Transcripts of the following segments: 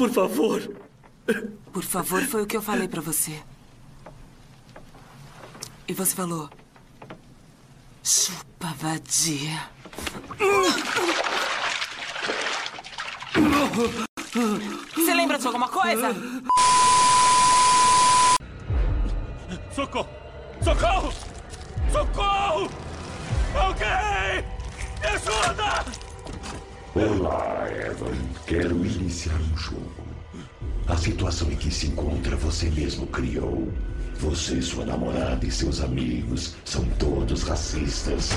Por favor. Por favor, foi o que eu falei pra você. E você falou. Chupa, vadia. Você lembra de alguma coisa? Olá, Evan. Quero iniciar um jogo. A situação em que se encontra você mesmo criou. Você, sua namorada e seus amigos são todos racistas.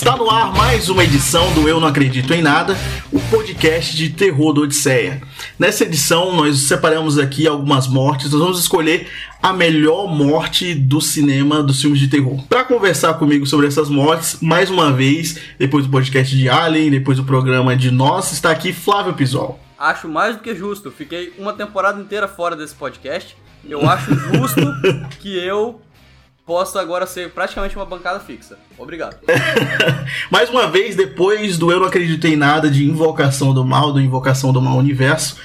Está no ar mais uma edição do Eu Não Acredito em Nada, o podcast de terror do Odisseia. Nessa edição, nós separamos aqui algumas mortes, nós vamos escolher a melhor morte do cinema dos filmes de terror. Para conversar comigo sobre essas mortes, mais uma vez, depois do podcast de Alien, depois do programa de Nós, está aqui Flávio Pisol. Acho mais do que justo. Fiquei uma temporada inteira fora desse podcast. Eu acho justo que eu possa agora ser praticamente uma bancada fixa. Obrigado. Mais uma vez, depois do Eu Não Acredito em Nada de Invocação do Mal, do Invocação do Mal Universo.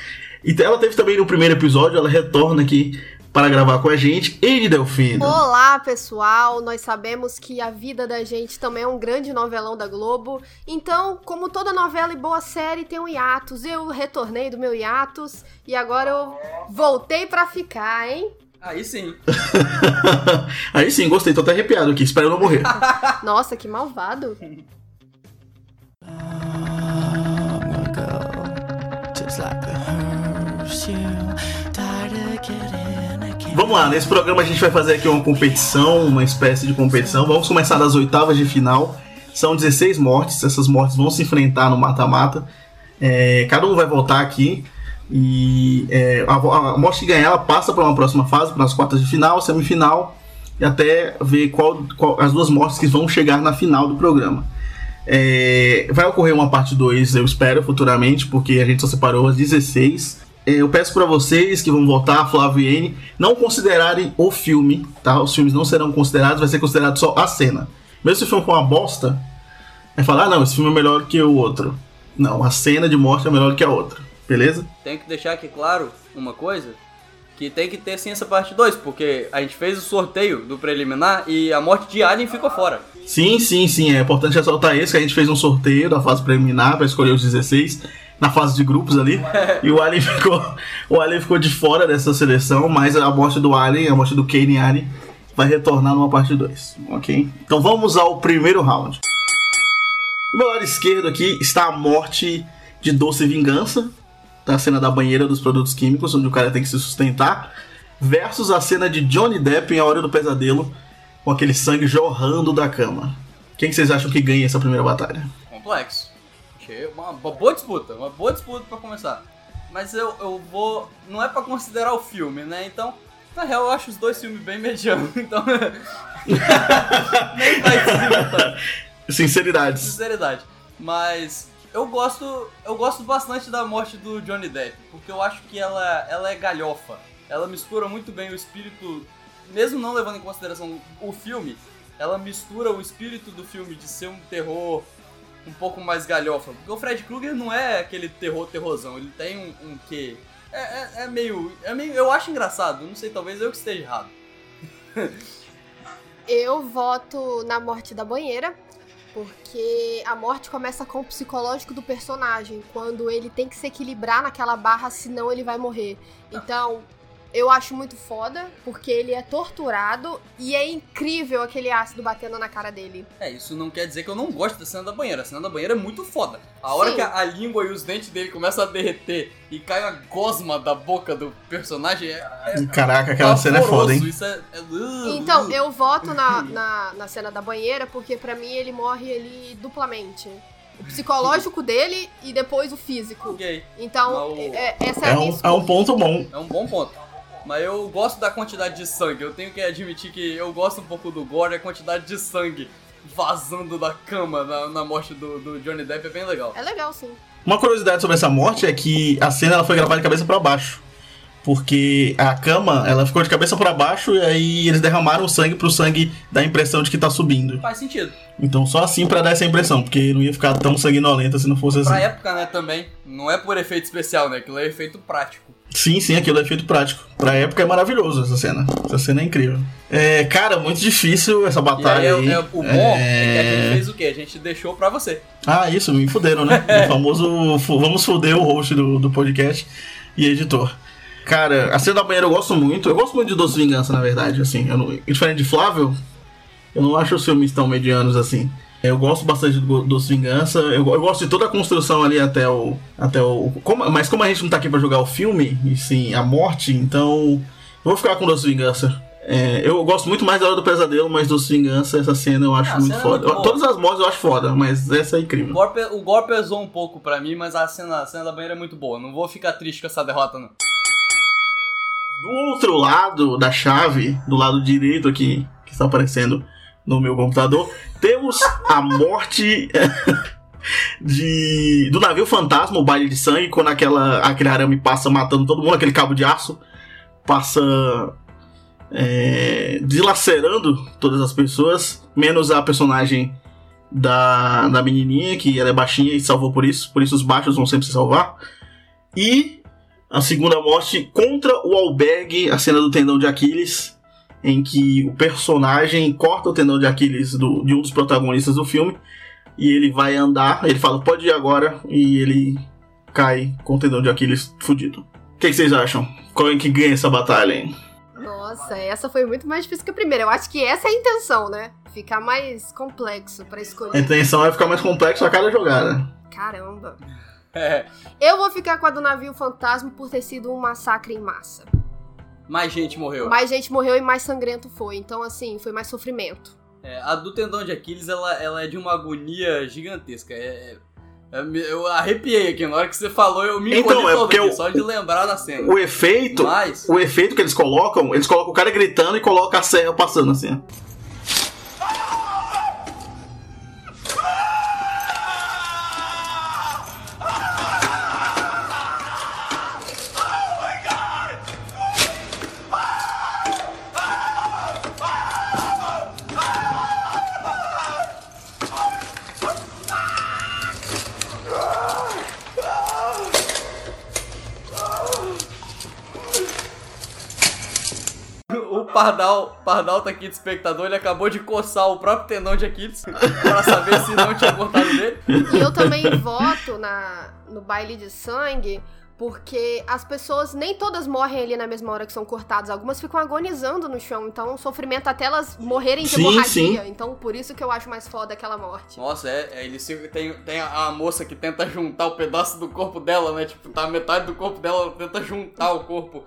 E ela teve também no primeiro episódio, ela retorna aqui para gravar com a gente. Ele, Delfino. Olá, pessoal! Nós sabemos que a vida da gente também é um grande novelão da Globo. Então, como toda novela e boa série tem um hiatus, eu retornei do meu hiatus e agora eu voltei pra ficar, hein? Aí sim. Aí sim, gostei, tô até arrepiado aqui, espero não morrer. Nossa, que malvado. Vamos lá, nesse programa a gente vai fazer aqui uma competição, uma espécie de competição. Vamos começar das oitavas de final. São 16 mortes, essas mortes vão se enfrentar no mata-mata. É, cada um vai voltar aqui. E é, a, a morte que ganhar ela passa para uma próxima fase, para as quartas de final, semifinal, e até ver qual, qual as duas mortes que vão chegar na final do programa. É, vai ocorrer uma parte 2, eu espero, futuramente, porque a gente só separou as 16. É, eu peço para vocês que vão votar, Flávio e N, não considerarem o filme, tá? Os filmes não serão considerados, vai ser considerado só a cena. Mesmo se o filme for uma bosta, vai falar, ah, não, esse filme é melhor que o outro. Não, a cena de morte é melhor que a outra, beleza? Tenho que deixar aqui claro uma coisa. Que tem que ter sim essa parte 2, porque a gente fez o sorteio do preliminar e a morte de Alien ficou fora. Sim, sim, sim. É importante ressaltar isso, que a gente fez um sorteio da fase preliminar para escolher os 16 na fase de grupos ali. e o Alien ficou. O Alien ficou de fora dessa seleção, mas a morte do Alien, a morte do Kane Alien, vai retornar numa parte 2. Ok? Então vamos ao primeiro round. Do meu lado esquerdo aqui está a morte de Doce Vingança, da cena da banheira dos produtos químicos, onde o cara tem que se sustentar, versus a cena de Johnny Depp em A Hora do Pesadelo, com aquele sangue jorrando da cama. Quem que vocês acham que ganha essa primeira batalha? Complexo. Achei uma, boa disputa, uma boa disputa pra começar. Mas eu, eu vou. Não é pra considerar o filme, né? Então, na real, eu acho os dois filmes bem medianos. Então. nem vai se tanto. Sinceridades. Sinceridade. Mas eu gosto, eu gosto bastante da morte do Johnny Depp, porque eu acho que ela, ela é galhofa. Ela mistura muito bem o espírito, mesmo não levando em consideração o filme, ela mistura o espírito do filme de ser um terror um pouco mais galhofa. Porque o Fred Krueger não é aquele terror terrorzão, ele tem um, um quê? É, é, é meio, é meio. Eu acho engraçado, não sei, talvez eu que esteja errado. Eu voto na morte da banheira, porque a morte começa com o psicológico do personagem, quando ele tem que se equilibrar naquela barra, senão ele vai morrer. Então, eu acho muito foda, porque ele é torturado e é incrível aquele ácido batendo na cara dele. É, isso não quer dizer que eu não gosto da cena da banheira. A cena da banheira é muito foda. A hora Sim. que a, a língua e os dentes dele começam a derreter e cai a gosma da boca do personagem, é. é Caraca, aquela cena é foda, hein? é, é- uh, Então, uh. eu voto na, na, na cena da banheira, porque pra mim ele morre ali duplamente. O psicológico dele e depois o físico. Ok, Então, é- essa é, É a minha um, é um ponto bom. é um bom ponto. Mas eu gosto da quantidade de sangue. Eu tenho que admitir que eu gosto um pouco do gore e a quantidade de sangue vazando da cama na, na morte do, do Johnny Depp é bem legal. É legal, sim. Uma curiosidade sobre essa morte é que a cena ela foi gravada de cabeça pra baixo. Porque a cama, ela ficou de cabeça pra baixo e aí eles derramaram o sangue pro sangue dar a impressão de que tá subindo. Faz sentido. Então só assim pra dar essa impressão, porque não ia ficar tão sanguinolenta se não fosse assim. Pra época, né, também. Não é por efeito especial, né? Aquilo é efeito prático. Sim, sim, aquilo é efeito prático. Pra época é maravilhoso essa cena. Essa cena é incrível. É, cara, muito difícil essa batalha aí, aí. é- é- o bom é... que a É. gente fez o quê? A gente deixou pra você. Ah, isso, me fuderam, né? o famoso vamos fuder o host do, do podcast e editor. Cara, a cena da banheira eu gosto muito. Eu gosto muito de Doce Vingança, na verdade. Assim, eu não, diferente de Flávio, eu não acho os filmes tão medianos assim. Eu gosto bastante do Doce Vingança. Eu, eu gosto de toda a construção ali até o. Até o como- mas como a gente não tá aqui pra jogar o filme, e sim a morte, então. Eu vou ficar com Doce Vingança. É, eu gosto muito mais da Hora do Pesadelo, mas Doce Vingança, essa cena eu acho Ah, muito é foda. muito boa. Todas as mortes eu acho foda, mas essa é O incrível. gore, pe- o gore pesou um pouco pra mim, mas a cena, a cena da banheira é muito boa. Não vou ficar triste com essa derrota, não. Do outro lado da chave, do lado direito aqui, que está aparecendo no meu computador, temos a morte de do navio fantasma, o baile de sangue, quando aquela, aquele arame passa matando todo mundo, aquele cabo de aço passa é, dilacerando todas as pessoas, menos a personagem da, da menininha, que ela é baixinha e salvou por isso, por isso os baixos vão sempre se salvar. E a segunda morte contra o albergue, a cena do tendão de Aquiles, em que o personagem corta o tendão de Aquiles do- de um dos protagonistas do filme e ele vai andar, ele fala pode ir agora e ele cai com o tendão de Aquiles fudido. O que, que vocês acham? Qual é que ganha essa batalha, hein? Nossa, essa foi muito mais difícil que a primeira. Eu acho que essa é a intenção, né? Ficar mais complexo pra A escolher. intenção é ficar mais complexo a cada jogada. Caramba. É, Eu vou ficar com a do navio fantasma por ter sido um massacre em massa. Mais gente morreu. Mais gente morreu e mais sangrento foi. Então, assim, foi mais sofrimento. É, a do tendão de Aquiles, ela, ela é de uma agonia gigantesca. É, é- me- eu arrepiei aqui, na hora que você falou, eu me Então, encolhi é todo porque aqui, só de lembrar da cena. O efeito, Mas, o efeito que eles colocam, eles colocam o cara gritando e colocam a serra passando assim. Pardal, Pardal tá aqui de espectador, ele acabou de coçar o próprio tendão de Aquiles pra saber se não tinha cortado dele. E eu também voto na, no baile de sangue, porque as pessoas nem todas morrem ali na mesma hora que são cortadas. Algumas ficam agonizando no chão. Então, um sofrimento até elas morrerem de Sim, hemorragia. Então, por isso que eu acho mais foda aquela morte. Nossa, é, é ele se- tem, tem a, a moça que tenta juntar o pedaço do corpo dela, né? Tipo, tá metade do corpo dela, ela tenta juntar o corpo.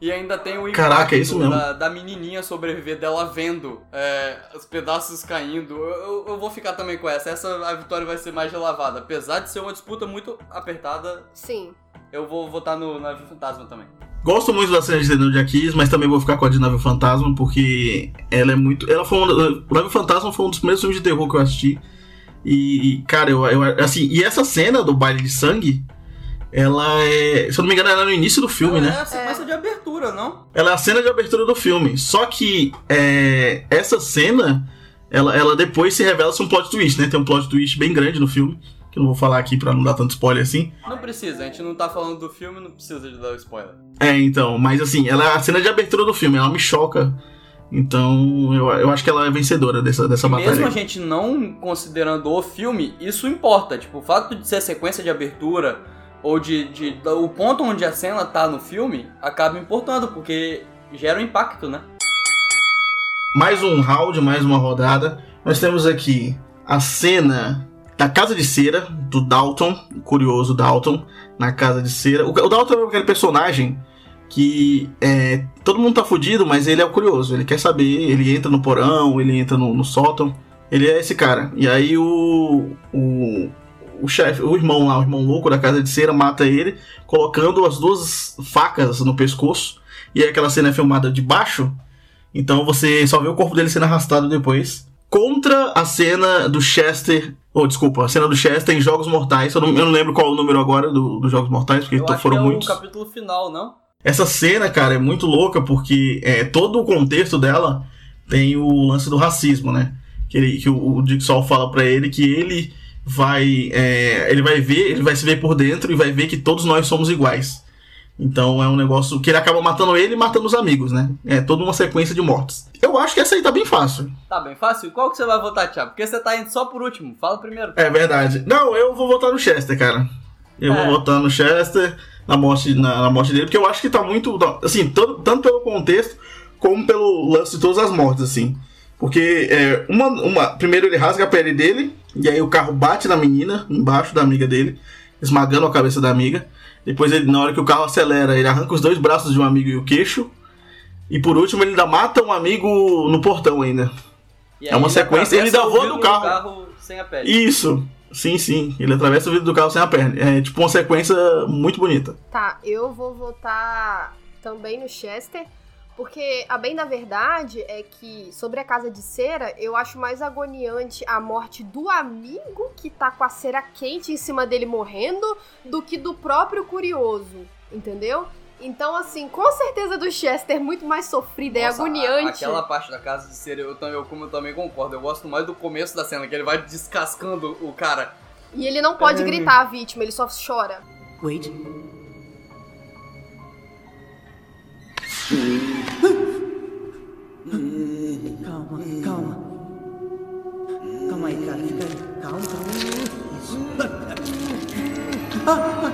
E ainda tem o impacto Caraca, é isso mesmo. Da, da menininha sobreviver, dela vendo é, os pedaços caindo. Eu, eu- eu vou ficar também com essa. Essa a vitória vai ser mais relavada. Apesar de ser uma disputa muito apertada, Sim. eu vou votar no Navio Fantasma também. Gosto muito da cena de tendão de Aquiles, mas também vou ficar com a de Nave Fantasma, porque ela é muito. Ela foi uma, o Nave Fantasma foi um dos primeiros filmes de terror que eu assisti. E, cara, eu, eu- assim, e essa cena do baile de sangue, ela é. Se eu não me engano, ela é no início do filme, é né? a sequência de abertura, não? Ela é a cena de abertura do filme. Só que é, essa cena, ela, ela depois se revela ser um plot twist, né? Tem um plot twist bem grande no filme, que eu não vou falar aqui pra não dar tanto spoiler assim. Não precisa, a gente não tá falando do filme, não precisa de dar spoiler. É, então, mas assim, ela é a cena de abertura do filme, ela me choca. Então, eu, eu acho que ela é vencedora dessa, dessa batalha. Mesmo a gente não considerando o filme, isso importa. Tipo, o fato de ser sequência de abertura ou de, de- o ponto onde a cena tá no filme acaba importando, porque gera um impacto, né? Mais um round, mais uma rodada. Nós temos aqui a cena da Casa de Cera, do Dalton, o curioso Dalton, na Casa de Cera. O, o Dalton é aquele personagem que é, todo mundo tá fudido, mas ele é o curioso. Ele quer saber, ele entra no porão, ele entra no, no sótão. Ele é esse cara. E aí o, o, o chefe, o irmão lá, o irmão louco da casa de cera, mata ele, colocando as duas facas no pescoço. E aí aquela cena é filmada de baixo. Então você só vê o corpo dele sendo arrastado depois. Contra a cena do Chester. Ou, oh, desculpa, a cena do Chester em Jogos Mortais. Eu não, eu não lembro qual é o número agora dos do Jogos Mortais, porque acho foram é muitos. o capítulo final, não? Essa cena, cara, é muito louca porque é, todo o contexto dela tem o lance do racismo, né? Que, ele, que o, o Jigsaw fala pra ele que ele vai. é, ele vai ver, ele vai se ver por dentro e vai ver que todos nós somos iguais. Então é um negócio que ele acaba matando ele e matando os amigos, né? É toda uma sequência de mortes. Eu acho que essa aí tá bem fácil. Tá bem fácil. Qual que você vai votar, Thiago? Porque você tá indo só por último. Fala primeiro. É verdade. Não, eu vou votar no Chester, cara. Eu É. vou votar no Chester na morte, na, na morte dele, porque eu acho que tá muito. Assim, tanto, tanto pelo contexto como pelo lance de todas as mortes, assim. Porque é, uma, uma, primeiro ele rasga a pele dele, e aí o carro bate na menina, embaixo da amiga dele, esmagando a cabeça da amiga. Depois, ele, na hora que o carro acelera, ele arranca os dois braços de um amigo e o queixo. E por último, ele ainda mata um amigo no portão ainda. E É uma ele sequência, ele o voa do carro. sem a pele. Isso. Sim, sim. Ele atravessa o vidro do carro sem a perna. É tipo uma sequência muito bonita. Tá, eu vou votar também no Chester, porque a bem da verdade é que sobre a casa de cera, eu acho mais agoniante a morte do amigo que tá com a cera quente em cima dele morrendo do que do próprio curioso, entendeu? Então, assim, com certeza do Chester muito mais sofrida, é Nossa, a- agoniante. aquela parte da casa de cera, eu, eu, como eu também concordo. Eu gosto mais do começo da cena, que ele vai descascando o cara. E ele não pode gritar a vítima, ele só chora. Wait. Calma, calma. Calma aí, cara. Fica aí. Calma, calma. Isso. Ah, ah,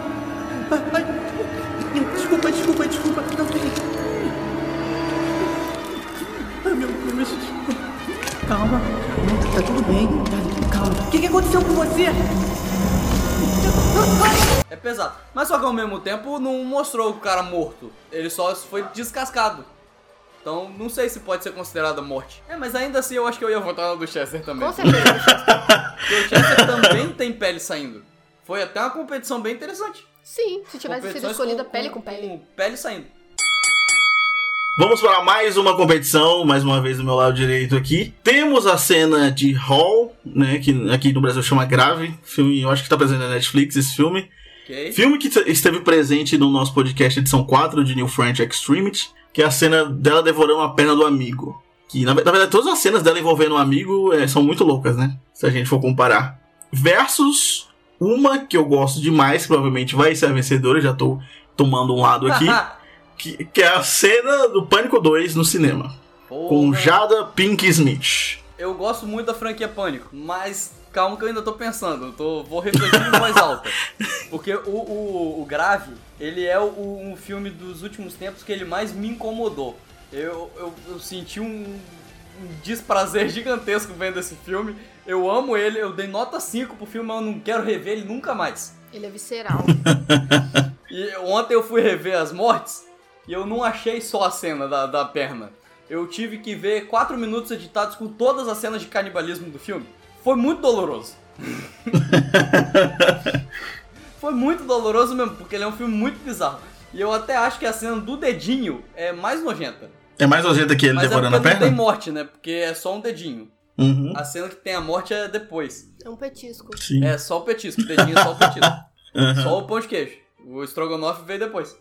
ah. Desculpa, desculpa, desculpa. Não. Ai, meu Deus. Calma. Não, tá tudo bem. Tá, calma. O que, que aconteceu com você? É pesado. Mas só que ao mesmo tempo não mostrou o cara morto. Ele só foi descascado. Então não sei se pode ser considerada morte. É, mas ainda assim eu acho que eu ia votar na do Chester também. Com certeza. Porque o Chester também tem pele saindo. Foi até uma competição bem interessante. Sim, se tivesse sido escolhida pele com pele. Com pele saindo. Vamos para mais uma competição, mais uma vez do meu lado direito aqui. Temos a cena de Hall, né, que aqui no Brasil chama Grave. Filme, eu acho que tá presente na Netflix esse filme. Ok? Filme que esteve presente no nosso podcast edição 4 de New French Extremity, que é a cena dela devorando a perna do amigo. Que, na, na verdade, todas as cenas dela envolvendo um amigo é, são muito loucas, né? Se a gente for comparar. Versus uma que eu gosto demais, que provavelmente vai ser a vencedora, já tô tomando um lado aqui, que, que é a cena do Pânico 2 no cinema. Com Porra. Jada Pink Smith. Eu gosto muito da franquia Pânico, mas calma que eu ainda tô pensando. Eu tô, vou refletir em voz alta. Porque o, o, o Grave, ele é o, um filme dos últimos tempos que ele mais me incomodou. Eu, eu, eu senti um, um desprazer gigantesco vendo esse filme. Eu amo ele, eu dei nota 5 pro filme, mas eu não quero rever ele nunca mais. Ele é visceral. E ontem eu fui rever as mortes e eu não achei só a cena da, da perna. Eu tive que ver 4 minutos editados com todas as cenas de canibalismo do filme. Foi muito doloroso. Foi muito doloroso mesmo, porque ele é um filme muito bizarro. E eu até acho que a cena do dedinho é mais nojenta. É mais nojenta que ele Mas é devorando porque a não tem perna? morte, né? Porque é só um dedinho. Uhum. A cena que tem a morte é depois. É um petisco. Sim. É só o petisco, o dedinho é só o petisco. Uhum. Só o pão de queijo. O estrogonofe veio depois.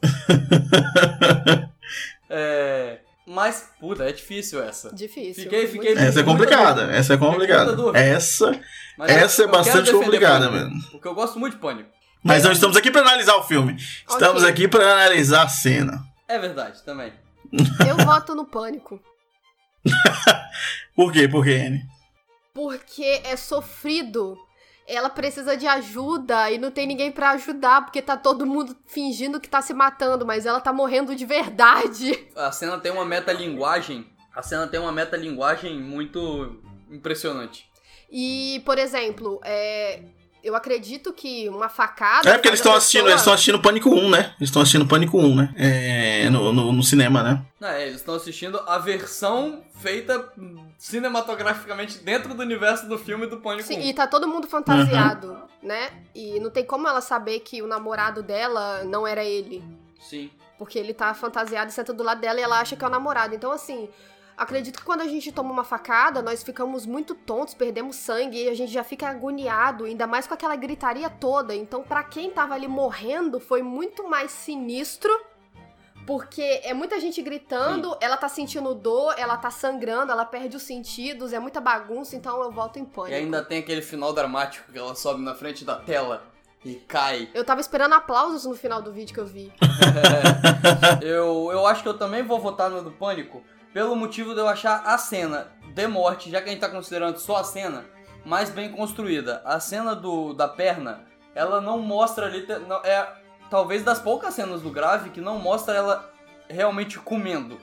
é. Mas, puta, é difícil essa. Difícil. Fiquei- fiquei- Essa é complicada, essa é complicada. Essa, Mas essa eu- é bastante complicada Pânico, mesmo. Porque eu gosto muito de pânico. Mas não estamos aqui para analisar o filme. Estamos Ok. aqui para analisar a cena. É verdade, também. Eu voto no pânico. Por quê? Por quê, Anne? Porque é sofrido. Ela precisa de ajuda e não tem ninguém pra ajudar, porque tá todo mundo fingindo que tá se matando, mas ela tá morrendo de verdade. A cena tem uma metalinguagem. A cena tem uma metalinguagem muito impressionante. E, por exemplo, é, eu acredito que uma facada. É porque eles estão assistindo, pessoa- eles estão assistindo Pânico 1, né? Eles estão assistindo Pânico 1, né? É, no, no, no cinema, né? Não, é, eles estão assistindo a versão feita cinematograficamente dentro do universo do filme do Pânico Sim, 1. e tá todo mundo fantasiado, né? E não tem como ela saber que o namorado dela não era ele. Sim. Porque ele tá fantasiado e senta do lado dela e ela acha que é o namorado. Então, assim, acredito que quando a gente toma uma facada, nós ficamos muito tontos, perdemos sangue e a gente já fica agoniado, ainda mais com aquela gritaria toda. Então, pra quem tava ali morrendo, foi muito mais sinistro. Porque é muita gente gritando, ela tá sentindo dor, ela tá sangrando, ela perde os sentidos, é muita bagunça, então eu volto em E pânico. ainda tem aquele final dramático que ela sobe na frente da tela e cai. Eu tava esperando aplausos no final do vídeo que eu vi. Eu, eu acho que eu também vou votar no do Pânico pelo motivo de eu achar a cena de morte, já que a gente tá considerando só a cena, mais bem construída. A cena do, da perna, ela não mostra ali. é talvez das poucas cenas do Grave que não mostra ela realmente comendo.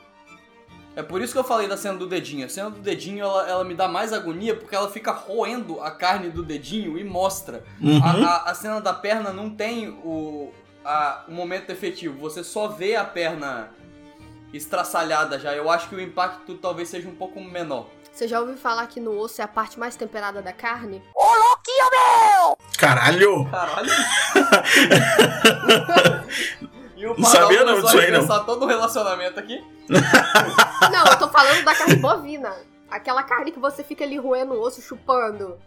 É por isso que eu falei da cena do dedinho. A cena do dedinho ela, ela me dá mais agonia porque ela fica roendo a carne do dedinho e mostra. Uhum. A, a- a cena da perna não tem o, a- o momento efetivo, você só vê a perna estraçalhada já. Eu acho que o impacto talvez seja um pouco menor. Você já ouviu falar que no osso é a parte mais temperada da carne? Caralho! Caralho! e o Não sabia não disso aí, não. todo o relacionamento aqui. Não, eu tô falando da carne bovina. Aquela carne que você fica ali roendo o osso, chupando.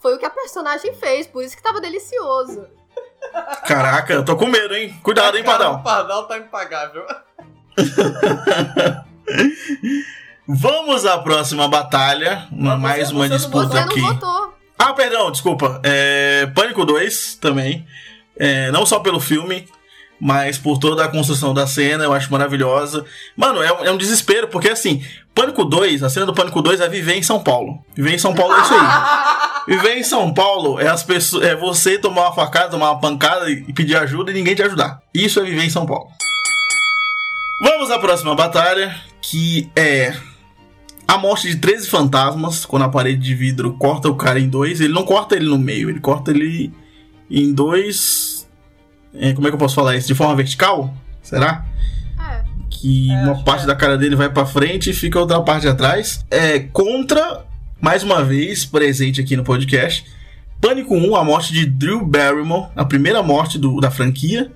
Foi o que a personagem fez, por isso que tava delicioso. Caraca, eu tô com medo, hein? Cuidado, hein, Pardal? O Pardal tá impagável. Vamos à próxima batalha. Uma- mais uma disputa aqui. Ah, perdão, desculpa. É, Pânico 2 também. É, não só pelo filme, mas por toda a construção da cena, eu acho maravilhosa. Mano, é, um- é um desespero, porque assim, Pânico 2, a cena do Pânico 2 é viver em São Paulo. Viver em São Paulo é isso aí. Viver em São Paulo é as pessoas. É você tomar uma facada, tomar uma pancada e pedir ajuda e ninguém te ajudar. Isso é viver em São Paulo. Vamos à próxima batalha, que é a morte de 13 fantasmas, quando a parede de vidro corta o cara em dois. Ele não corta ele no meio, ele corta ele em dois. é, como é que eu posso falar isso? De forma vertical? Será? É. Que É, uma parte é. da cara dele vai pra frente e fica outra parte atrás. É contra, mais uma vez, presente aqui no podcast. Pânico 1, a morte de Drew Barrymore, a primeira morte do- da franquia.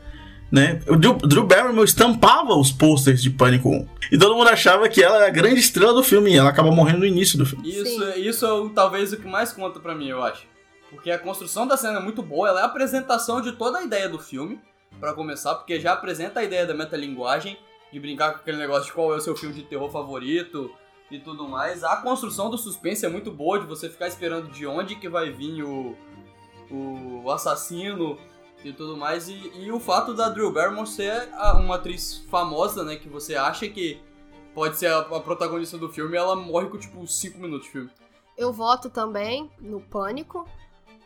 Né? O Drew, Drew Barrymore estampava os posters de Pânico 1. E todo mundo achava que ela era a grande estrela do filme. E ela acaba morrendo no início do filme. Isso, Sim. isso é o- talvez o que mais conta pra mim, eu acho. Porque a construção da cena é muito boa, ela é a apresentação de toda a ideia do filme, pra começar, porque já apresenta a ideia da metalinguagem, de brincar com aquele negócio de qual é o seu filme de terror favorito e tudo mais. A construção do suspense é muito boa, de você ficar esperando de onde que vai vir o, o assassino e tudo mais. E, e o fato da Drew Barrymore ser uma atriz famosa, né, que você acha que pode ser a, a protagonista do filme, ela morre com tipo 5 minutos de filme. Eu voto também no Pânico.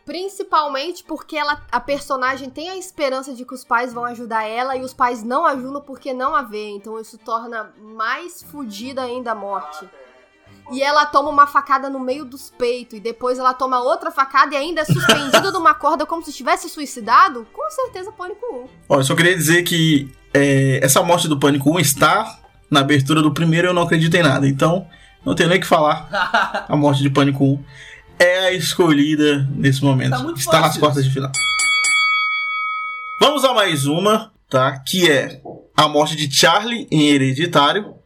Principalmente porque ela, a personagem tem a esperança de que os pais vão ajudar ela e os pais não ajudam porque não a vê. Então isso torna mais fodida ainda a morte. E ela toma uma facada no meio dos peitos e depois ela toma outra facada e ainda é suspendida de uma corda como se tivesse suicidado. Com certeza Pânico 1. Olha, eu só queria dizer que é, essa morte do Pânico 1 está na abertura do primeiro e eu não acredito em nada. Então, não tenho nem o que falar. A morte de Pânico 1 é a escolhida nesse momento. Tá muito está nas fácil quartas de final. Vamos a mais uma, tá? Que é a morte de Charlie em Hereditário.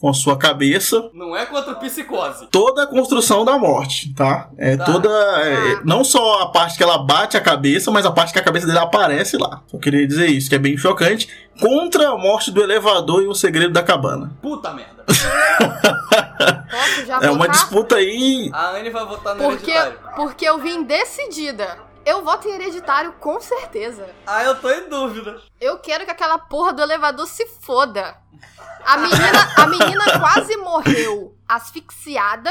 Com a sua cabeça. Não é contra psicose. Toda a construção da morte, tá? É Tá. toda. é, não só a parte que ela bate a cabeça, mas a parte que a cabeça dele aparece lá. Só queria dizer isso, que é bem chocante. Contra a morte do elevador e o segredo da cabana. Puta merda. Posso já É uma votar? disputa aí. A Anne vai votar no Porque, hereditário. porque eu vim decidida. Eu voto em hereditário com certeza. Ah, eu tô em dúvida. Eu quero que aquela porra do elevador se foda. A menina, a menina quase morreu asfixiada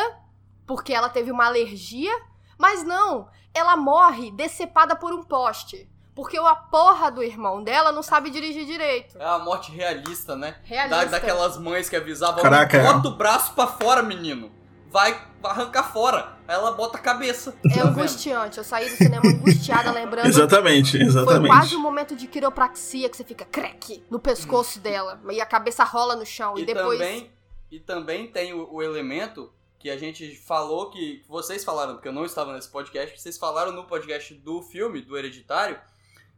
porque ela teve uma alergia, mas não, ela morre decepada por um poste. Porque a porra do irmão dela não sabe dirigir direito. É a morte realista, né? Realista. Da, daquelas mães que avisavam. Caraca. Bota o braço pra fora, menino. Vai arrancar fora. Aí ela bota a cabeça. É Tá angustiante. Eu saí do cinema angustiada, lembrando. Exatamente, Foi exatamente. quase um momento de quiropraxia que você fica crack no pescoço dela. E a cabeça rola no chão. E, E depois. também, e também tem o, o elemento que a gente falou que, vocês falaram, porque eu não estava nesse podcast, que vocês falaram no podcast do filme, do Hereditário,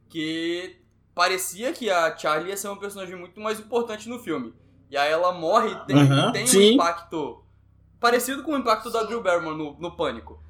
que parecia que a Charlie ia ser um personagem muito mais importante no filme. E aí ela morre e tem, Aham, tem um impacto parecido com o impacto da Drew Barrymore no, no Pânico.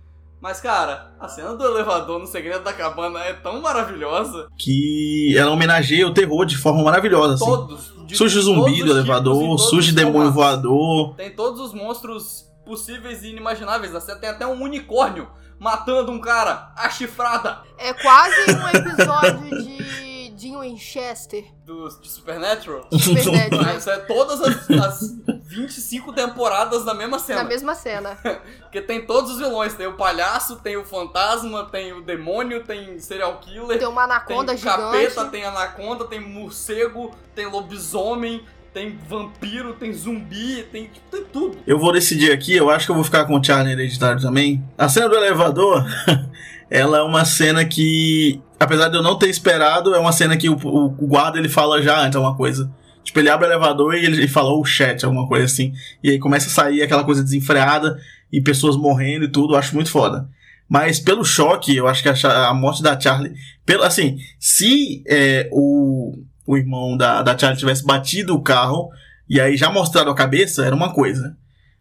Mas, cara, a cena do elevador no Segredo da Cabana é tão maravilhosa. Que ela homenageia o terror de forma maravilhosa, assim. Todos. de Surge zumbi do elevador, todos surge demônio voador. Tem todos os monstros possíveis e inimagináveis. Assim, tem até um unicórnio matando um cara, a chifrada É quase um episódio de Dean Winchester. do, de Supernatural. Supernatural. Isso é todas as, as 25 temporadas na mesma cena. Na mesma cena. Porque tem todos os vilões. Tem o palhaço, tem o fantasma, tem o demônio, tem serial killer. Tem uma anaconda tem gigante. capeta, tem anaconda, tem morcego, tem lobisomem, tem vampiro, tem zumbi, tem, tipo, tem tudo. Eu vou decidir aqui, eu acho que eu vou ficar com o Charlie hereditário também. A cena do elevador, ela é uma cena que, apesar de eu não ter esperado, é uma cena que o, o, o guarda ele fala já antes alguma coisa. Tipo, ele abre o elevador e ele, fala o chat, alguma coisa assim. E aí começa a sair aquela coisa desenfreada e pessoas morrendo e tudo, eu acho muito foda. Mas pelo choque, eu acho que a, a morte da Charlie. Pelo, assim, se é, o, o irmão da, da Charlie tivesse batido o carro e aí já mostrado a cabeça, era uma coisa.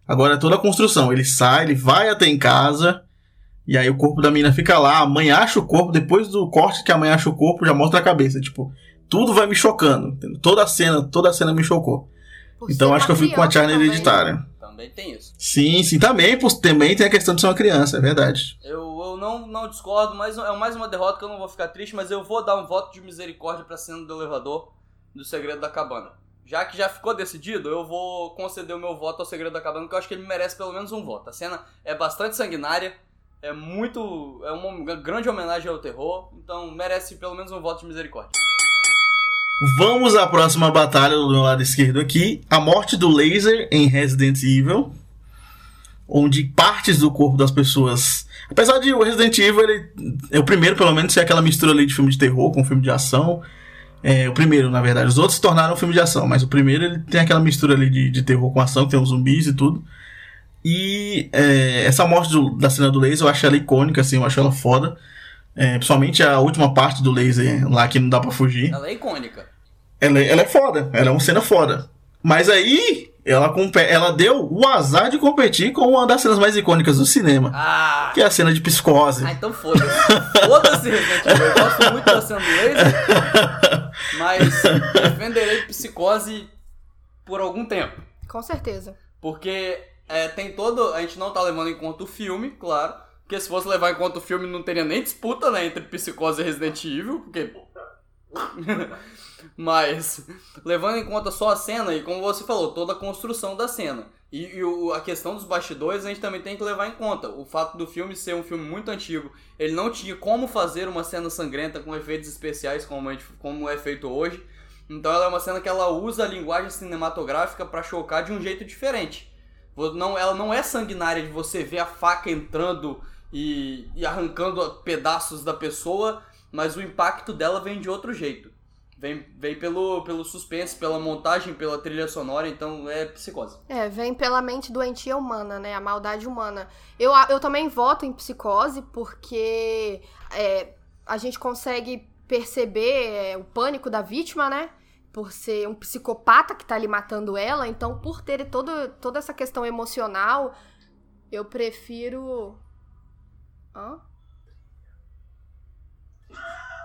Agora é toda a construção. Ele sai, ele vai até em casa. E aí o corpo da menina fica lá. A mãe acha o corpo. Depois do corte que a mãe acha o corpo, já mostra a cabeça. Tipo, tudo vai me chocando. entendeu? Toda a cena, toda a cena me chocou. Por Então acho que eu fico com a Charlie também. hereditária. Também tem isso. Sim, sim, também, por- também tem a questão de ser uma criança, é verdade. Eu, eu não, não discordo, mas é mais uma derrota que eu não vou ficar triste, mas eu vou dar um voto de misericórdia pra cena do elevador do Segredo da Cabana. Já que já ficou decidido, eu vou conceder o meu voto ao Segredo da Cabana, porque eu acho que ele merece pelo menos um voto. A cena é bastante sanguinária, é muito. é uma grande homenagem ao terror, então merece pelo menos um voto de misericórdia. Vamos à próxima batalha do meu lado esquerdo aqui. A morte do laser em Resident Evil. Onde partes do corpo das pessoas. Apesar de o Resident Evil, ele é o primeiro, pelo menos, ser aquela mistura ali de filme de terror com filme de ação. É, o primeiro, na verdade. Os outros se tornaram filme de ação, mas o primeiro ele tem aquela mistura ali de, de terror com ação, tem os zumbis e tudo. E é, essa morte do- da cena do laser eu acho ela icônica, assim, eu acho ela foda. É, principalmente a última parte do laser lá que não dá pra fugir. Ela é icônica. Ela, ela é foda, ela é uma cena foda. Mas aí, ela, ela deu o azar de competir com uma das cenas mais icônicas do cinema, Ah! que é a cena de psicose. Ah, então foda-se. Foda-se. Eu gosto muito da cena do laser, mas defenderei psicose por algum tempo. Com certeza. Porque é, tem todo. A gente não tá levando em conta o filme, claro. Porque se fosse levar em conta o filme, não teria nem disputa, né? Entre Psicose e Resident Evil. Porque. Mas, levando em conta só a cena, e como você falou, toda a construção da cena. E, e o- a questão dos bastidores a gente também tem que levar em conta. O fato do filme ser um filme muito antigo, ele não tinha como fazer uma cena sangrenta com efeitos especiais como, gente- como é feito hoje. Então ela é uma cena que ela usa a linguagem cinematográfica pra chocar de um jeito diferente. Não, ela não é sanguinária de você ver a faca entrando e, e arrancando pedaços da pessoa, mas o impacto dela vem de outro jeito. Vem, vem pelo, pelo suspense, pela montagem, pela trilha sonora, então é psicose. É, vem pela mente doentia humana, né? A maldade humana. Eu, eu também voto em psicose porque é, a gente consegue perceber é, o pânico da vítima, né? Por ser um psicopata que tá ali matando ela. Então, por ter todo, toda essa questão emocional, eu prefiro. Hã?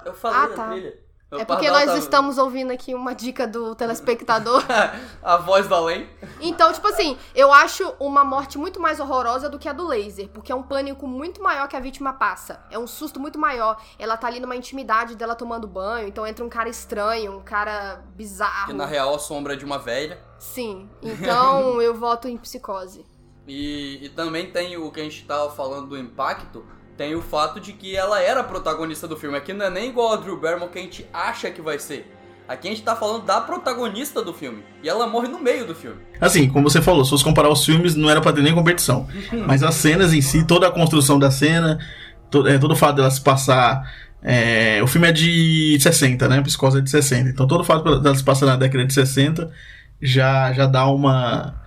Eu falei Ah, tá. trilha. É O porque nós tá- estamos ouvindo aqui uma dica do telespectador. a voz do além. Então, tipo assim, eu acho uma morte muito mais horrorosa do que a do laser, porque é um pânico muito maior que a vítima passa. É um susto muito maior. Ela tá ali numa intimidade dela tomando banho, então entra um cara estranho, um cara bizarro. Que na real a sombra é de uma velha. Sim. Então eu voto em psicose. E, e também tem o que a gente tava falando do impacto, tem o fato de que ela era a protagonista do filme. Aqui não é nem igual a Drew Barrymore que a gente acha que vai ser. Aqui a gente tá falando da protagonista do filme. E ela morre no meio do filme. Assim, como você falou, se fosse comparar os filmes, não era pra ter nem competição. Mas as cenas em si, toda a construção da cena, todo, é, todo o fato dela se passar. é, o filme é de 60, né? Psicose é de 60. Então todo o fato dela se passar na década de 60 já, já dá uma.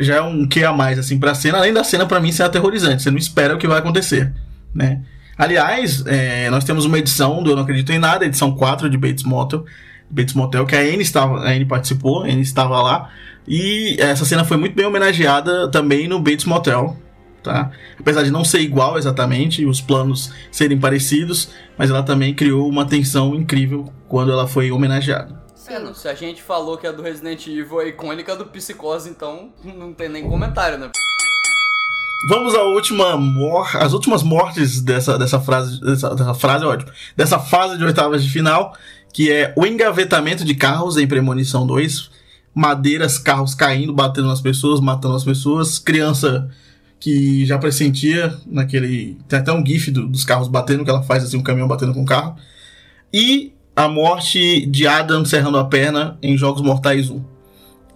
Já é um que a mais, assim, pra cena, além da cena, pra mim, ser aterrorizante. Você não espera o que vai acontecer, né? Aliás, é, nós temos uma edição do Eu Não Acredito em Nada, edição 4 de Bates Motel, Bates Motel que a Anne, estava, a Anne participou, a Anne estava lá, e essa cena foi muito bem homenageada também no Bates Motel, tá? Apesar de não ser igual exatamente, os planos serem parecidos, mas ela também criou uma tensão incrível quando ela foi homenageada. É, não, se a gente falou que a do Resident Evil é icônica do Psicose, então não tem nem comentário, né? Vamos à última mor as últimas mortes dessa, dessa frase, dessa, dessa frase é ótimo, dessa fase de oitavas de final, que é o engavetamento de carros em Premonição 2, madeiras, carros caindo, batendo nas pessoas, matando as pessoas, criança que já pressentia naquele, tem até um gif do- dos carros batendo, que ela faz assim, um caminhão batendo com o carro, e a morte de Adam serrando a perna em Jogos Mortais 1.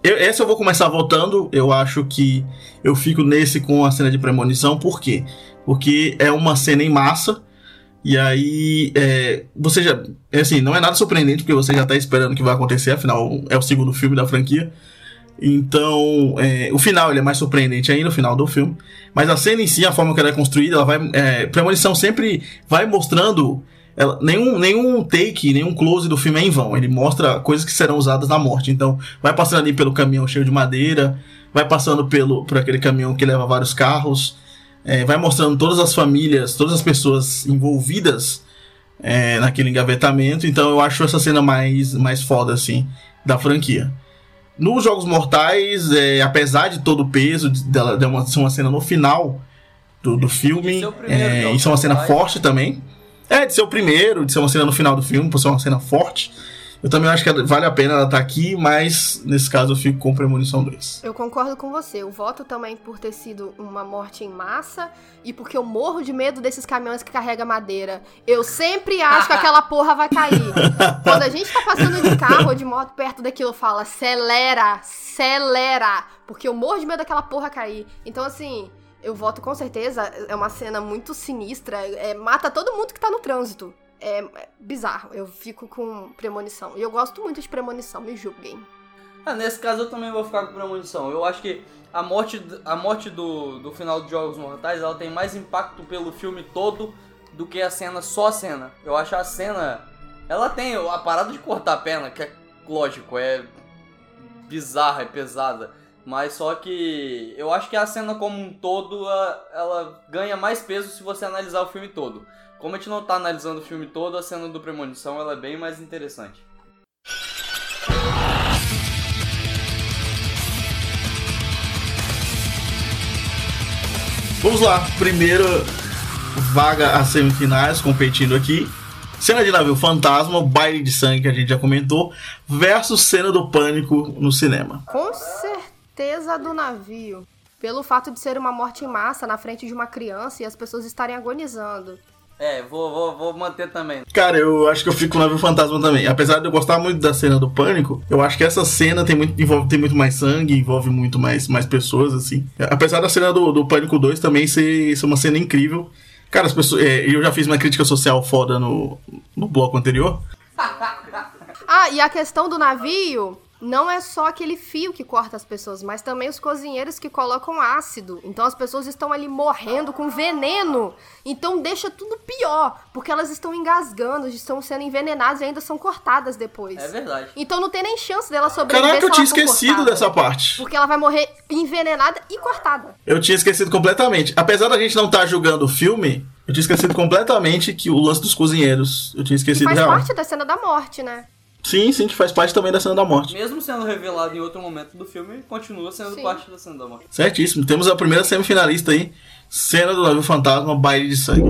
Eu, esse eu vou começar voltando. Eu acho que eu fico nesse com a cena de premonição. Por quê? Porque é uma cena em massa. E aí, é, você já. É assim, não é nada surpreendente, porque você já tá esperando o que vai acontecer, afinal, é o segundo filme da franquia. Então, é, o final ele é mais surpreendente ainda, o final do filme. Mas a cena em si, a forma que ela é construída, ela vai. É, premonição sempre vai mostrando. Ela, nenhum, nenhum take, nenhum close do filme é em vão. Ele mostra coisas que serão usadas na morte. Então, vai passando ali pelo caminhão cheio de madeira, vai passando pelo, por aquele caminhão que leva vários carros, é, vai mostrando todas as famílias, todas as pessoas envolvidas é, naquele engavetamento. Então, eu acho essa cena mais, mais foda, assim, da franquia. Nos Jogos Mortais, é, apesar de todo o peso de- dela de uma, ser uma cena no final do, do filme, o primeiro é, isso é uma cena forte também. É, de ser o primeiro, de ser uma cena no final do filme, por ser uma cena forte. Eu também acho que vale a pena ela estar aqui, mas nesse caso eu fico com Premonição 2. Eu concordo com você. Eu voto também por ter sido uma morte em massa e porque eu morro de medo desses caminhões que carregam madeira. Eu sempre acho que aquela porra vai cair. Quando a gente tá passando de carro ou de moto perto daquilo, eu falo, acelera, acelera, porque eu morro de medo daquela porra cair. Então, assim, eu voto com certeza. É uma cena muito sinistra. é, mata todo mundo que tá no trânsito. É, é bizarro. Eu fico com premonição. E eu gosto muito de premonição, me julguem. Ah, nesse caso eu também vou ficar com premonição. Eu acho que a morte, a morte do, do final de Jogos Mortais ela tem mais impacto pelo filme todo do que a cena, só a cena. Eu acho a cena. Ela tem a parada de cortar a perna, que é lógico, é bizarra, é pesada. Mas só que eu acho que a cena como um todo ela, ela ganha mais peso se você analisar o filme todo. Como a gente não tá analisando o filme todo, a cena do Premonição ela é bem mais interessante. Vamos lá, primeira vaga às semifinais, competindo aqui. Cena de navio fantasma, baile de sangue que a gente já comentou, versus cena do pânico no cinema. Com certeza do navio. Pelo fato de ser uma morte em massa na frente de uma criança e as pessoas estarem agonizando. É, vou, vou, vou manter também. Cara, eu acho que eu fico com o navio fantasma também. Apesar de eu gostar muito da cena do pânico, eu acho que essa cena tem muito, envolve, tem muito mais sangue, envolve muito mais, mais pessoas, assim. Apesar da cena do, do Pânico 2 também ser, ser uma cena incrível. Cara, as pessoas. é, eu já fiz uma crítica social foda no, no bloco anterior. Ah, e a questão do navio não é só aquele fio que corta as pessoas, mas também os cozinheiros que colocam ácido. Então as pessoas estão ali morrendo com veneno. Então deixa tudo pior, porque elas estão engasgando, estão sendo envenenadas e ainda são cortadas depois. É verdade. Então não tem nem chance dela sobreviver. Caraca, eu tinha esquecido cortada. dessa parte. Porque ela vai morrer envenenada e cortada. Eu tinha esquecido completamente. Apesar da gente não estar julgando o filme, eu tinha esquecido completamente que o lance dos cozinheiros. Eu tinha Que esquecido faz real. parte da cena da morte, né? Sim, sim, que faz parte também da cena da morte. Mesmo sendo revelado em outro momento do filme, continua sendo Sim. parte da cena da morte. Certíssimo. Temos a primeira semifinalista aí. Cena do navio fantasma, baile de sangue.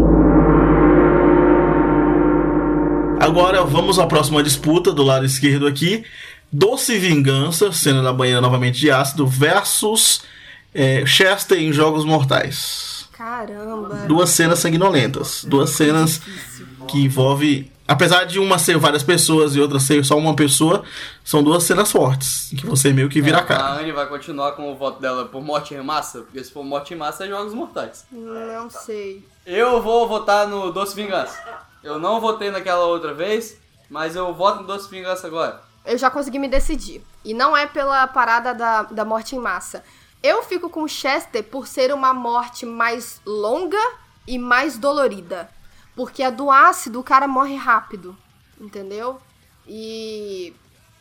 Agora vamos à próxima disputa do lado esquerdo aqui. Doce Vingança, cena da banheira novamente de ácido, versus é, Chester em Jogos Mortais. Caramba. Duas cenas sanguinolentas. Duas cenas que envolvem apesar de uma ser várias pessoas e outra ser só uma pessoa, são duas cenas fortes, que você meio que vira a A cara. Anne vai continuar com o voto dela por morte em massa, porque se for morte em massa é jogos mortais. Não sei. Eu vou votar no Doce Vingança. Eu não votei naquela outra vez, mas eu voto no Doce Vingança agora. Eu já consegui me decidir. E não é pela parada da, da morte em massa. Eu fico com Chester por ser uma morte mais longa e mais dolorida. Porque a do ácido, o cara morre rápido. Entendeu? E.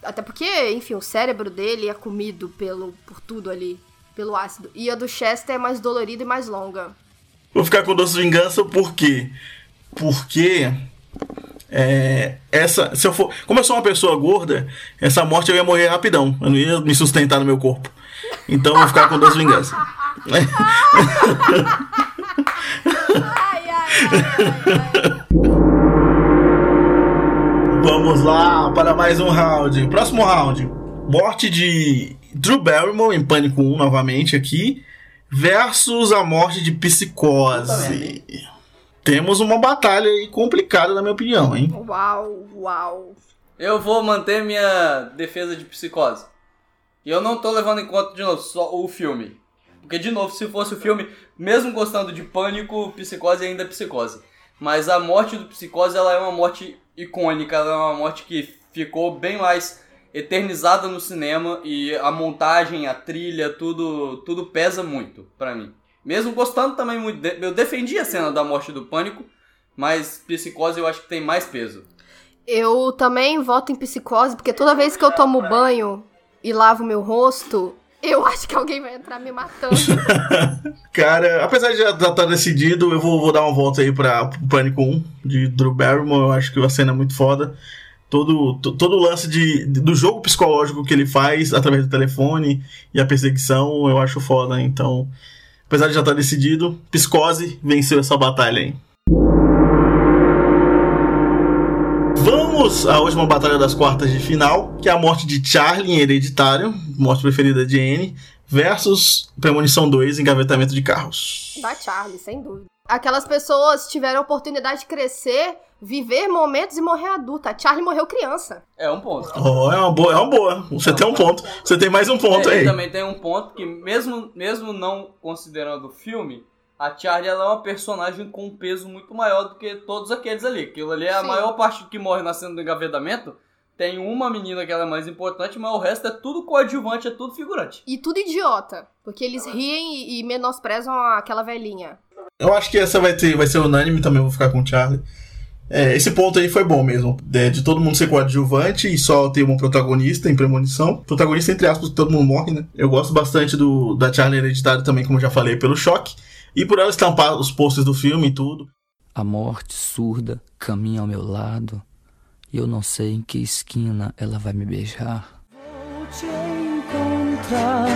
Até porque, enfim, o cérebro dele é comido pelo, por tudo ali. Pelo ácido. E a do Chester é mais dolorida e mais longa. Vou ficar com Doce Vingança por quê? Porque é, essa, se eu for, como eu sou uma pessoa gorda, essa morte eu ia morrer rapidão. Eu não ia me sustentar no meu corpo. Então eu vou ficar com Doce Vingança. Vamos lá para mais um round. Próximo round. Morte de Drew Barrymore em Pânico 1 novamente aqui. Versus a morte de Psicose. Temos uma batalha aí complicada, na minha opinião, hein? Uau, uau. Eu vou manter minha defesa de psicose. E eu não tô levando em conta, de novo, só o filme. Porque, de novo, se fosse o filme, mesmo gostando de pânico, psicose ainda é psicose. Mas a morte do psicose, ela é uma morte icônica, ela é uma morte que ficou bem mais eternizada no cinema e a montagem, a trilha, tudo, tudo pesa muito pra mim. Mesmo gostando também muito, de- eu defendi a cena da morte do pânico, mas psicose eu acho que tem mais peso. Eu também voto em psicose, porque toda vez que eu tomo banho e lavo meu rosto, eu acho que alguém vai entrar me matando. Cara, apesar de já estar decidido, eu vou, vou dar uma volta aí pra Pânico 1 de Drew Barrymore. Eu acho que a cena é muito foda. Todo, to- todo o lance de, do jogo psicológico que ele faz através do telefone e a perseguição, eu acho foda. Então, apesar de já estar decidido, Psicose venceu essa batalha aí. Vamos à última batalha das quartas de final, que é a morte de Charlie em Hereditário, morte preferida de Anne, versus Premonição 2, engavetamento de carros. da Charlie, sem dúvida. Aquelas pessoas tiveram a oportunidade de crescer, viver momentos e morrer adulta. A Charlie morreu criança. É um ponto. Oh, é uma boa, é uma boa. Você tem um ponto. Você tem mais um ponto É, aí. e também tem um ponto que, mesmo, mesmo não considerando o filme, a Charlie ela é uma personagem com um peso muito maior do que todos aqueles ali. Aquilo ali é a Sim. maior parte que morre na cena do engavetamento. Tem uma menina que ela é mais importante, mas o resto é tudo coadjuvante, é tudo figurante. E tudo idiota. Porque eles riem e, e menosprezam aquela velhinha. Eu acho que essa vai, ter, vai ser unânime, também vou ficar com o Charlie. É, esse ponto aí foi bom mesmo. De, de todo mundo ser coadjuvante e só ter um protagonista em premonição. Protagonista, entre aspas, que todo mundo morre, né? Eu gosto bastante do, da Charlie Hereditário também, como eu já falei, pelo choque. E por ela estampar os posters do filme e tudo. A morte surda caminha ao meu lado e eu não sei em que esquina ela vai me beijar. Vou te encontrar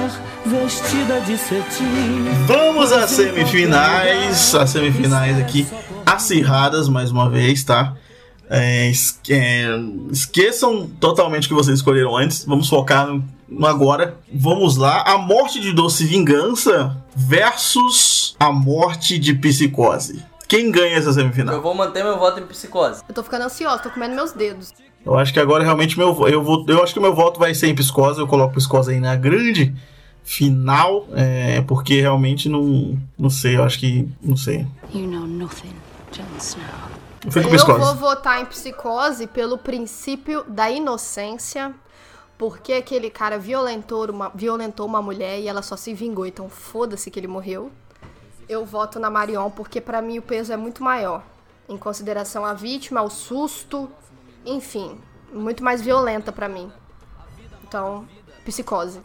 vestida de cetim. Vamos às semifinais. As semifinais aqui acirradas mais uma vez, tá? É, é, esqueçam totalmente o que vocês escolheram antes. Vamos focar no agora. Vamos lá. A morte de Doce Vingança versus a morte de Psicose. Quem ganha essa Eu semifinal? vou manter meu voto em psicose. Eu tô ficando ansiosa, tô comendo meus dedos. Eu acho que agora realmente meu eu vou eu acho que meu voto vai ser em Psicose. Eu coloco Psicose aí na grande final, é, porque realmente não não sei. Eu acho que não sei. You know nothing, Jon Snow. Eu Eu vou votar em psicose pelo princípio da inocência. Porque aquele cara violentou uma, violentou uma mulher e ela só se vingou. Então foda-se que ele morreu. Eu voto na Marion porque pra mim o peso é muito maior. Em consideração à vítima, ao susto, enfim, muito mais violenta pra mim. Então, psicose.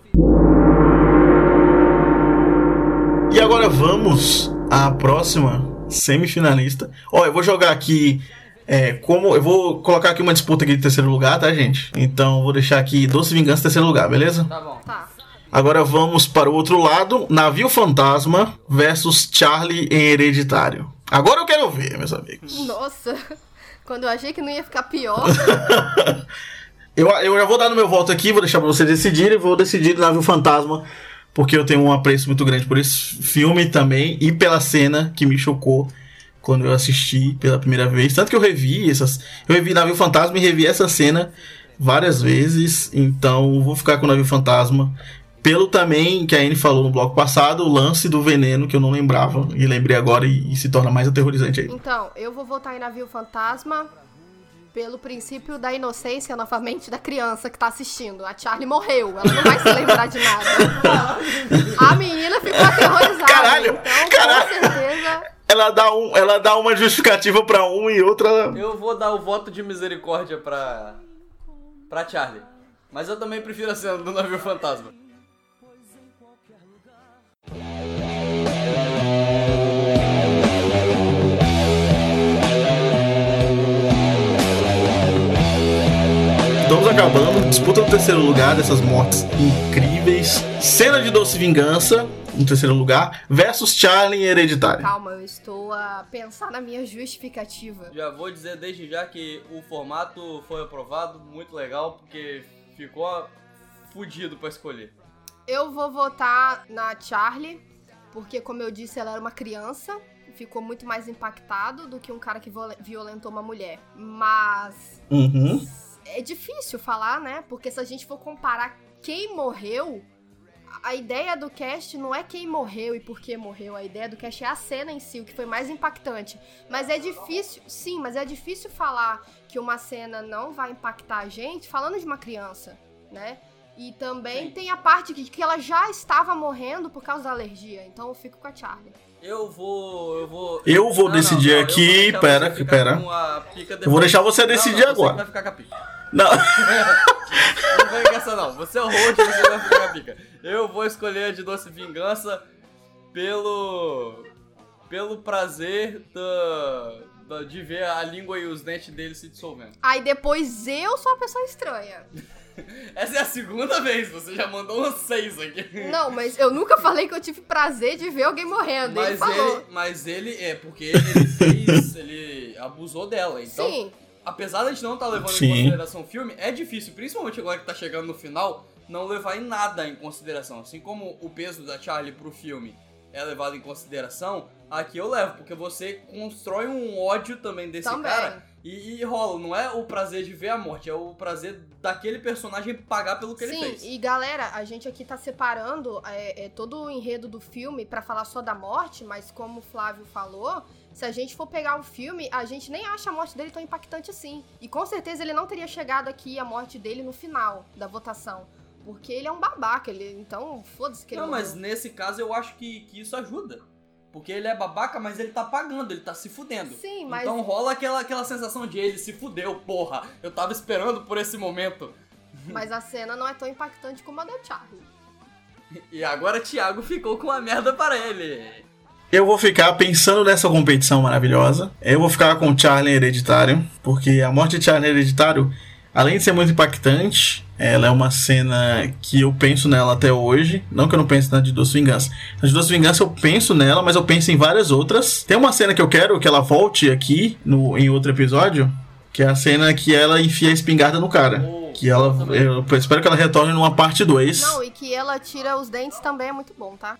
E agora vamos à próxima semifinalista. Ó, eu vou jogar aqui. É, como eu vou colocar aqui uma disputa aqui de terceiro lugar, tá, gente? Então vou deixar aqui Doce Vingança em terceiro lugar, beleza? Tá bom. Tá. Agora vamos para o outro lado: Navio Fantasma versus Charlie em Hereditário. Agora eu quero ver, meus amigos. Nossa, quando eu achei que não ia ficar pior. Eu, eu já vou dar no meu voto aqui, vou deixar pra vocês decidirem. Vou decidir Navio Fantasma, porque eu tenho um apreço muito grande por esse filme também e pela cena que me chocou quando eu assisti pela primeira vez. Tanto que eu revi essas. Eu revi Navio Fantasma e revi essa cena várias vezes. Então vou ficar com o Navio Fantasma. Pelo também que a Anne falou no bloco passado, o lance do veneno que eu não lembrava e lembrei agora e, e se torna mais aterrorizante aí. Então, eu vou votar em Navio Fantasma pelo princípio da inocência novamente da criança que tá assistindo. A Charlie morreu, ela não vai se lembrar de nada. A menina ficou aterrorizada. Caralho, então, caralho. com certeza. Ela dá, um, ela dá uma justificativa pra um e outra. Eu vou dar o voto de misericórdia pra. pra Charlie. Mas eu também prefiro a cena do navio fantasma. Estamos acabando. Disputa no terceiro lugar dessas mortes incríveis. Cena de doce vingança no terceiro lugar. Versus Charlie em Hereditário. Calma, eu estou a pensar na minha justificativa. Já vou dizer desde já que o formato foi aprovado, muito legal, porque ficou fudido pra escolher. Eu vou votar na Charlie, porque, como eu disse, ela era uma criança. Ficou muito mais impactado do que um cara que viol- violentou uma mulher. Mas Uhum. é difícil falar, né? Porque se a gente for comparar quem morreu, a ideia do cast não é quem morreu e por que morreu. A ideia do cast é a cena em si, o que foi mais impactante. Mas é difícil, sim, mas é difícil falar que uma cena não vai impactar a gente falando de uma criança, né? E também Sim. tem a parte que, que ela já estava morrendo por causa da alergia. Então eu fico com a Charlie. Eu vou. Eu vou. Eu vou decidir eu aqui, vou deixar pera, pera. Eu vou deixar você Não, decidir não, agora. Você que vai ficar com a pica. Não. Não vem com essa não. Você é o host, você vai ficar com a pica. Eu vou escolher a de Doce Vingança pelo. pelo prazer da, da- de ver a língua e os dentes dele se dissolvendo. Aí depois eu sou a pessoa estranha. Essa é a segunda vez, você já mandou uns seis aqui. Não, mas eu nunca falei que eu tive prazer de ver alguém morrendo. ele Mas falou. ele, mas ele é porque ele fez, ele abusou dela. Então, Sim, apesar de a gente não estar levando Sim. em consideração o filme, é difícil, principalmente agora que tá chegando no final, não levar em nada em consideração. Assim como o peso da Charlie pro filme é levado em consideração, aqui eu levo, porque você constrói um ódio também desse Também. cara e, e rola. Não é o prazer de ver a morte, é o prazer daquele personagem pagar pelo que ele sim. fez. E galera, a gente aqui tá separando é, é, todo o enredo do filme pra falar só da morte, mas como o Flávio falou, se a gente for pegar o filme, a gente nem acha a morte dele tão impactante assim. E com certeza ele não teria chegado aqui a morte dele no final da votação. Porque ele é um babaca, ele, então foda-se que ele Não, mas morreu. nesse caso eu acho que, que isso ajuda. Porque ele é babaca, mas ele tá pagando, ele tá se fudendo. Sim, mas Então rola aquela, aquela sensação de ele se fudeu, porra. Eu tava esperando por esse momento. Mas a cena não é tão impactante como a da Charlie. E agora Thiago ficou com a merda para ele. Eu vou ficar pensando nessa competição maravilhosa. Eu vou ficar com Charlie Hereditário, porque a morte de Charlie Hereditário, além de ser muito impactante, ela é uma cena que eu penso nela até hoje. Não que eu não pense na de Doce Vingança. Na de Doce Vingança eu penso nela, mas eu penso em várias outras. Tem uma cena que eu quero que ela volte aqui no, em outro episódio, que é a cena que ela enfia a espingarda no cara. Oh, Que ela, eu espero que ela retorne numa parte 2. Não, e que ela tira os dentes também é muito bom, tá?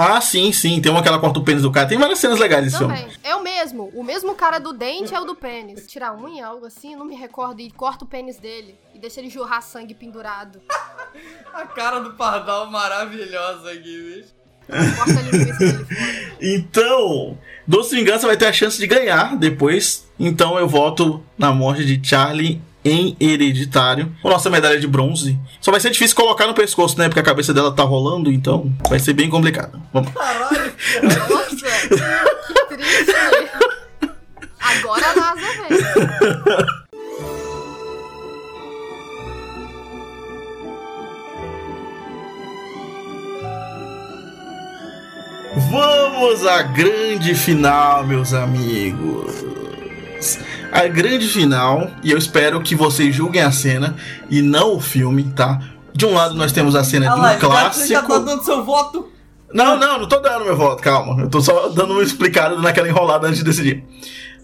Ah, sim, sim. Tem uma que ela corta o pênis do cara. Tem várias cenas legais nesse filme. Também. É o mesmo. O mesmo cara do dente é o do pênis. Tirar a unha, algo assim, não me recordo. E corta o pênis dele. E deixa ele jorrar sangue pendurado. A cara do Pardal maravilhosa aqui, bicho. Então, Doce Vingança vai ter a chance de ganhar depois. Então eu voto na morte de Charlie em Hereditário. Com nossa medalha de bronze. Só vai ser difícil colocar no pescoço, né? Porque a cabeça dela tá rolando, então vai ser bem complicado. Vamos. Caralho. Nossa, que triste. Agora a NASA vem. Vamos à grande final, meus amigos. A grande final, e eu espero que vocês julguem a cena e não o filme, tá? De um lado nós temos a cena Olha de lá, um Você clássico. já tá dando seu voto? Não, não, não tô dando meu voto, calma. Eu tô só dando uma explicada naquela enrolada antes de decidir.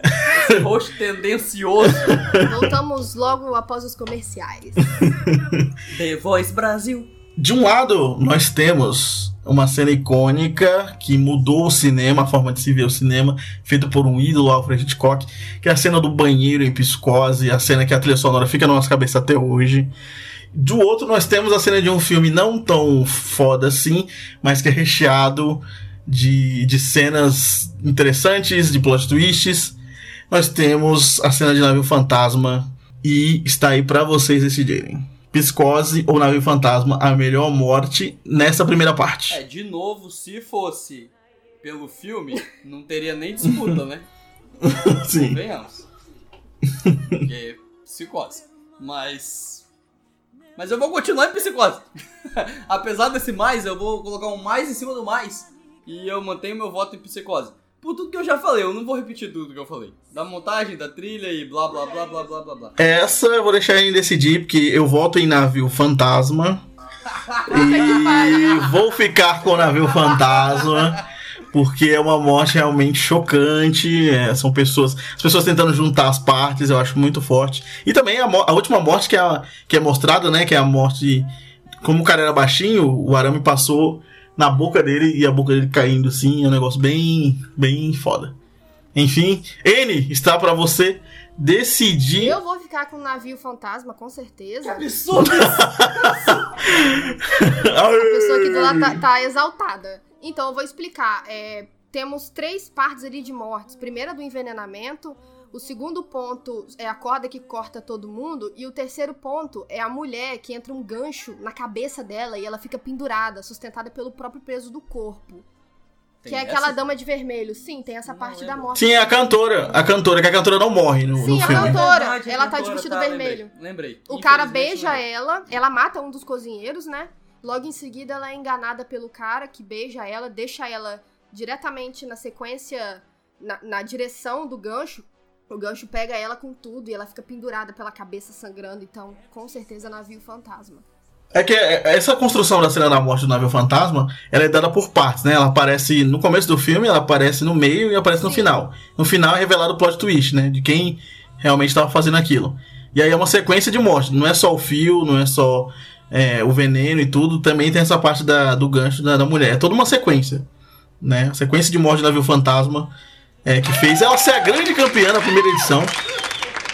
Roxo tendencioso. Voltamos logo após os comerciais. The Voice Brasil. De um lado, nós temos uma cena icônica que mudou o cinema, a forma de se ver o cinema, feito por um ídolo, Alfred Hitchcock, que é a cena do banheiro em Psicose, a cena que a trilha sonora fica na nossa cabeça até hoje. Do outro, nós temos a cena de um filme não tão foda assim, mas que é recheado de, de cenas interessantes, de plot twists. Nós temos a cena de navio fantasma e está aí para vocês decidirem. Psicose ou Navio Fantasma, a melhor morte nessa primeira parte. É, de novo, se fosse pelo filme, não teria nem disputa, né? Sim. Convenhamos. Porque psicose. Mas. Mas eu vou continuar em psicose. Apesar desse mais, eu vou colocar um mais em cima do mais. E eu mantenho meu voto em psicose. Por tudo que eu já falei, eu não vou repetir tudo que eu falei. Da montagem, da trilha e blá blá blá blá blá blá blá. Essa eu vou deixar ele decidir, porque eu voto em navio fantasma. e vou ficar com o navio fantasma. Porque é uma morte realmente chocante. é, são pessoas. As pessoas tentando juntar as partes, eu acho muito forte. E também a, a última morte que é, que é mostrada, né? Que é a morte. Como o cara era baixinho, o arame passou na boca dele e a boca dele caindo assim. É um negócio bem. bem foda. Enfim, N está pra você decidir. Eu vou ficar com o navio fantasma, com certeza. Absurdo! A pessoa aqui do lado tá, tá exaltada. Então, eu vou explicar. É, temos três partes ali de mortes. Primeira do envenenamento. O segundo ponto é a corda que corta todo mundo. E o terceiro ponto é a mulher que entra um gancho na cabeça dela e ela fica pendurada, sustentada pelo próprio peso do corpo. Tem que é essa? aquela dama de vermelho. Sim, tem essa Não parte lembro. da morte. Sim, é a cantora. A cantora, que a cantora não morre no, Sim, no a filme. cantora. Verdade, ela tá de vestido tá, vermelho. Lembrei. lembrei. O cara beija lembrei. ela, ela mata um dos cozinheiros, né? Logo em seguida, ela é enganada pelo cara que beija ela, deixa ela diretamente na sequência, na, na direção do gancho. O gancho pega ela com tudo e ela fica pendurada pela cabeça sangrando. Então, com certeza, navio fantasma. É que é- essa construção da cena da morte do navio fantasma, ela é dada por partes, né? Ela aparece no começo do filme, ela aparece no meio e aparece no Sim. final. No final é revelado o plot twist, né? De quem realmente estava fazendo aquilo. E aí é uma sequência de morte. Não é só o fio, não é só é, o veneno e tudo. Também tem essa parte da- do gancho da, da mulher. É toda uma sequência, né? A sequência de morte do navio fantasma é, que fez ela ser a grande campeã na primeira edição.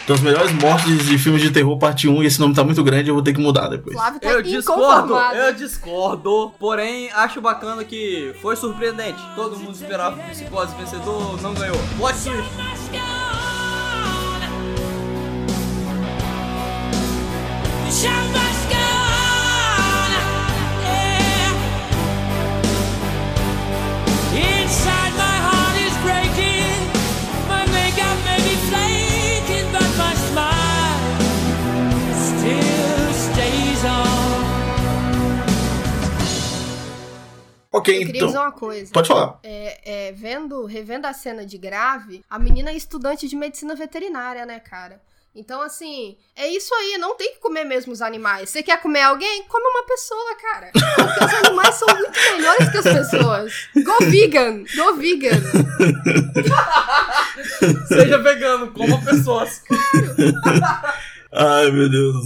Das melhores mortes de filmes de terror, parte 1. E esse nome tá muito grande, eu vou ter que mudar depois. Flávio tá Eu discordo, eu discordo. Porém, acho bacana que foi surpreendente. Todo mundo esperava que o Psicose vencedor, não ganhou. Twist. Inside Ok, Eu queria então. dizer uma coisa. Pode falar. É, é, vendo, revendo a cena de grave, a menina é estudante de medicina veterinária, né, cara? Então, assim, é isso aí, não tem que comer mesmo os animais. Você quer comer alguém? Come uma pessoa, cara. Porque os animais são muito melhores que as pessoas. Go vegan! Go vegan! Seja vegano, coma pessoas. Ai, meu Deus.